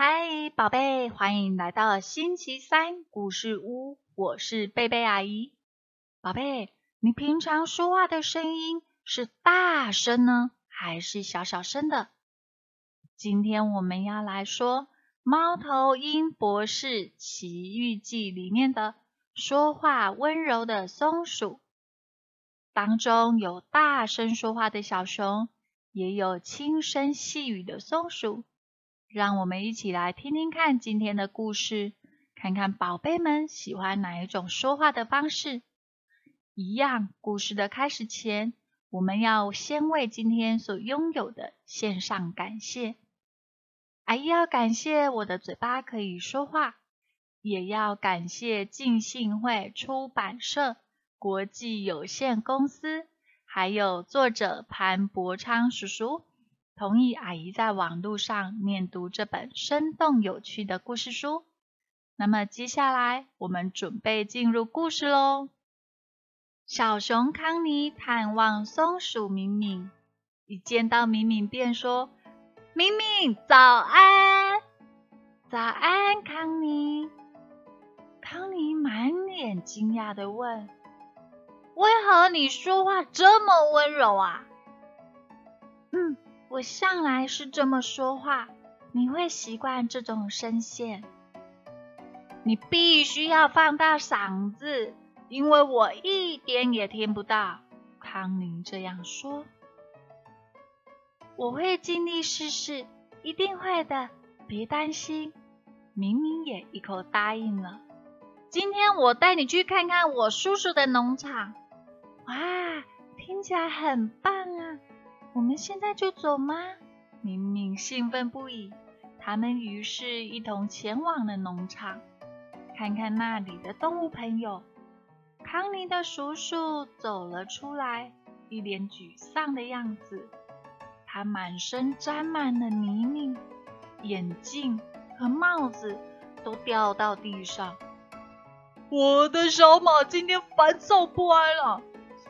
嗨，宝贝欢迎来到星期三故事屋，我是贝贝阿姨。宝贝，你平常说话的声音是大声呢，还是小小声的？今天我们要来说《猫头鹰博士奇遇记》里面的说话温柔的松鼠。当中有大声说话的小熊，也有轻声细语的松鼠。让我们一起来听听看今天的故事，看看宝贝们喜欢哪一种说话的方式。一样，故事的开始前，我们要先为今天所拥有的献上感谢。阿姨要感谢我的嘴巴可以说话，也要感谢浸信会出版社国际有限公司，还有作者潘伯昌叔叔。同意阿姨在网络上念读这本生动有趣的故事书。那么接下来我们准备进入故事喽。小熊康妮探望松鼠敏敏，一见到敏敏便说：“敏敏，早安！早安，康妮。”康妮满脸惊讶的问：“为何你说话这么温柔啊？”嗯。我向来是这么说话，你会习惯这种声线。你必须要放大嗓子，因为我一点也听不到。康宁这样说。我会尽力试试，一定会的，别担心。明明也一口答应了。今天我带你去看看我叔叔的农场。哇，听起来很棒啊！我们现在就走吗？明明兴奋不已。他们于是一同前往了农场，看看那里的动物朋友。康妮的叔叔走了出来，一脸沮丧的样子。他满身沾满了泥泞，眼镜和帽子都掉到地上。我的小马今天烦躁不安了，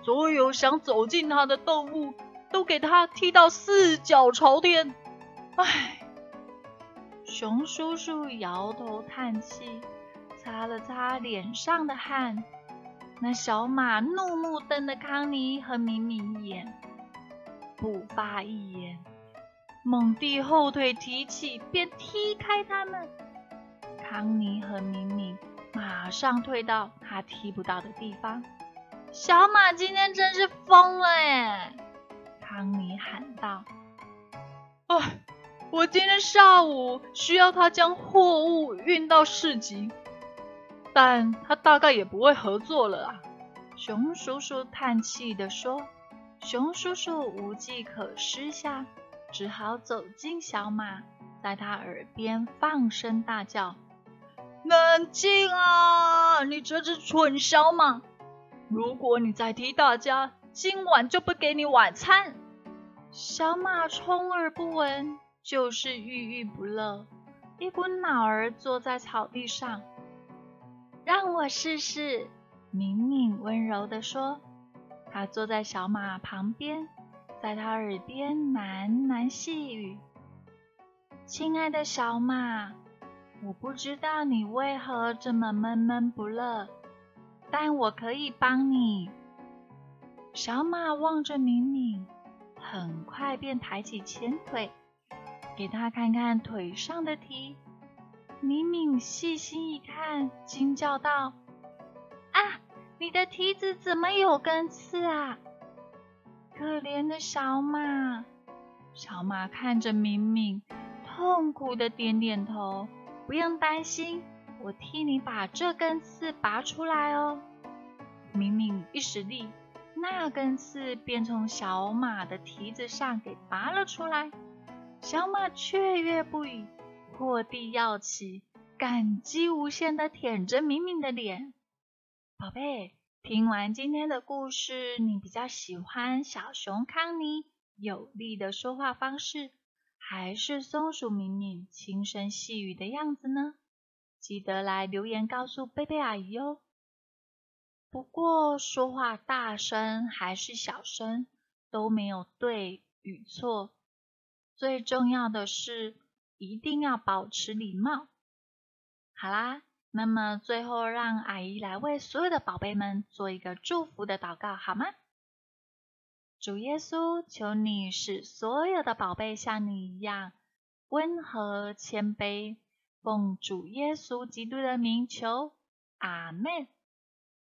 所有想走进它的动物。都给他踢到四脚朝天！唉，熊叔叔摇头叹气，擦了擦脸上的汗。那小马怒目瞪了康妮和敏敏一眼，不发一言，猛地后腿提起，便踢开他们。康妮和敏敏马上退到他踢不到的地方。小马今天真是疯了耶！康妮喊道：“哎，我今天下午需要他将货物运到市集，但他大概也不会合作了啊。”熊叔叔叹气地说。熊叔叔无计可施下，只好走进小马，在他耳边放声大叫：“冷静啊，你这只蠢小马！如果你再踢大家，今晚就不给你晚餐。”小马充耳不闻，就是郁郁不乐，一股脑儿坐在草地上。让我试试，敏敏温柔地说。他坐在小马旁边，在他耳边喃喃细语：“亲爱的小马，我不知道你为何这么闷闷不乐，但我可以帮你。”小马望着敏敏，很快便抬起前腿，给他看看腿上的蹄。敏敏细心一看，惊叫道：“啊，你的蹄子怎么有根刺啊？”可怜的小马。小马看着敏敏，痛苦的点点头：“不用担心，我替你把这根刺拔出来哦。”敏敏一使力。那根刺便从小马的蹄子上给拔了出来，小马雀跃不已，破地要起，感激无限的舔着敏敏的脸。宝贝，听完今天的故事，你比较喜欢小熊康妮有力的说话方式，还是松鼠敏敏轻声细语的样子呢？记得来留言告诉贝贝阿姨哦。不过，说话大声还是小声都没有对与错，最重要的是一定要保持礼貌。好啦，那么最后让阿姨来为所有的宝贝们做一个祝福的祷告，好吗？主耶稣，求你使所有的宝贝像你一样温和谦卑，奉主耶稣基督的名求，阿门。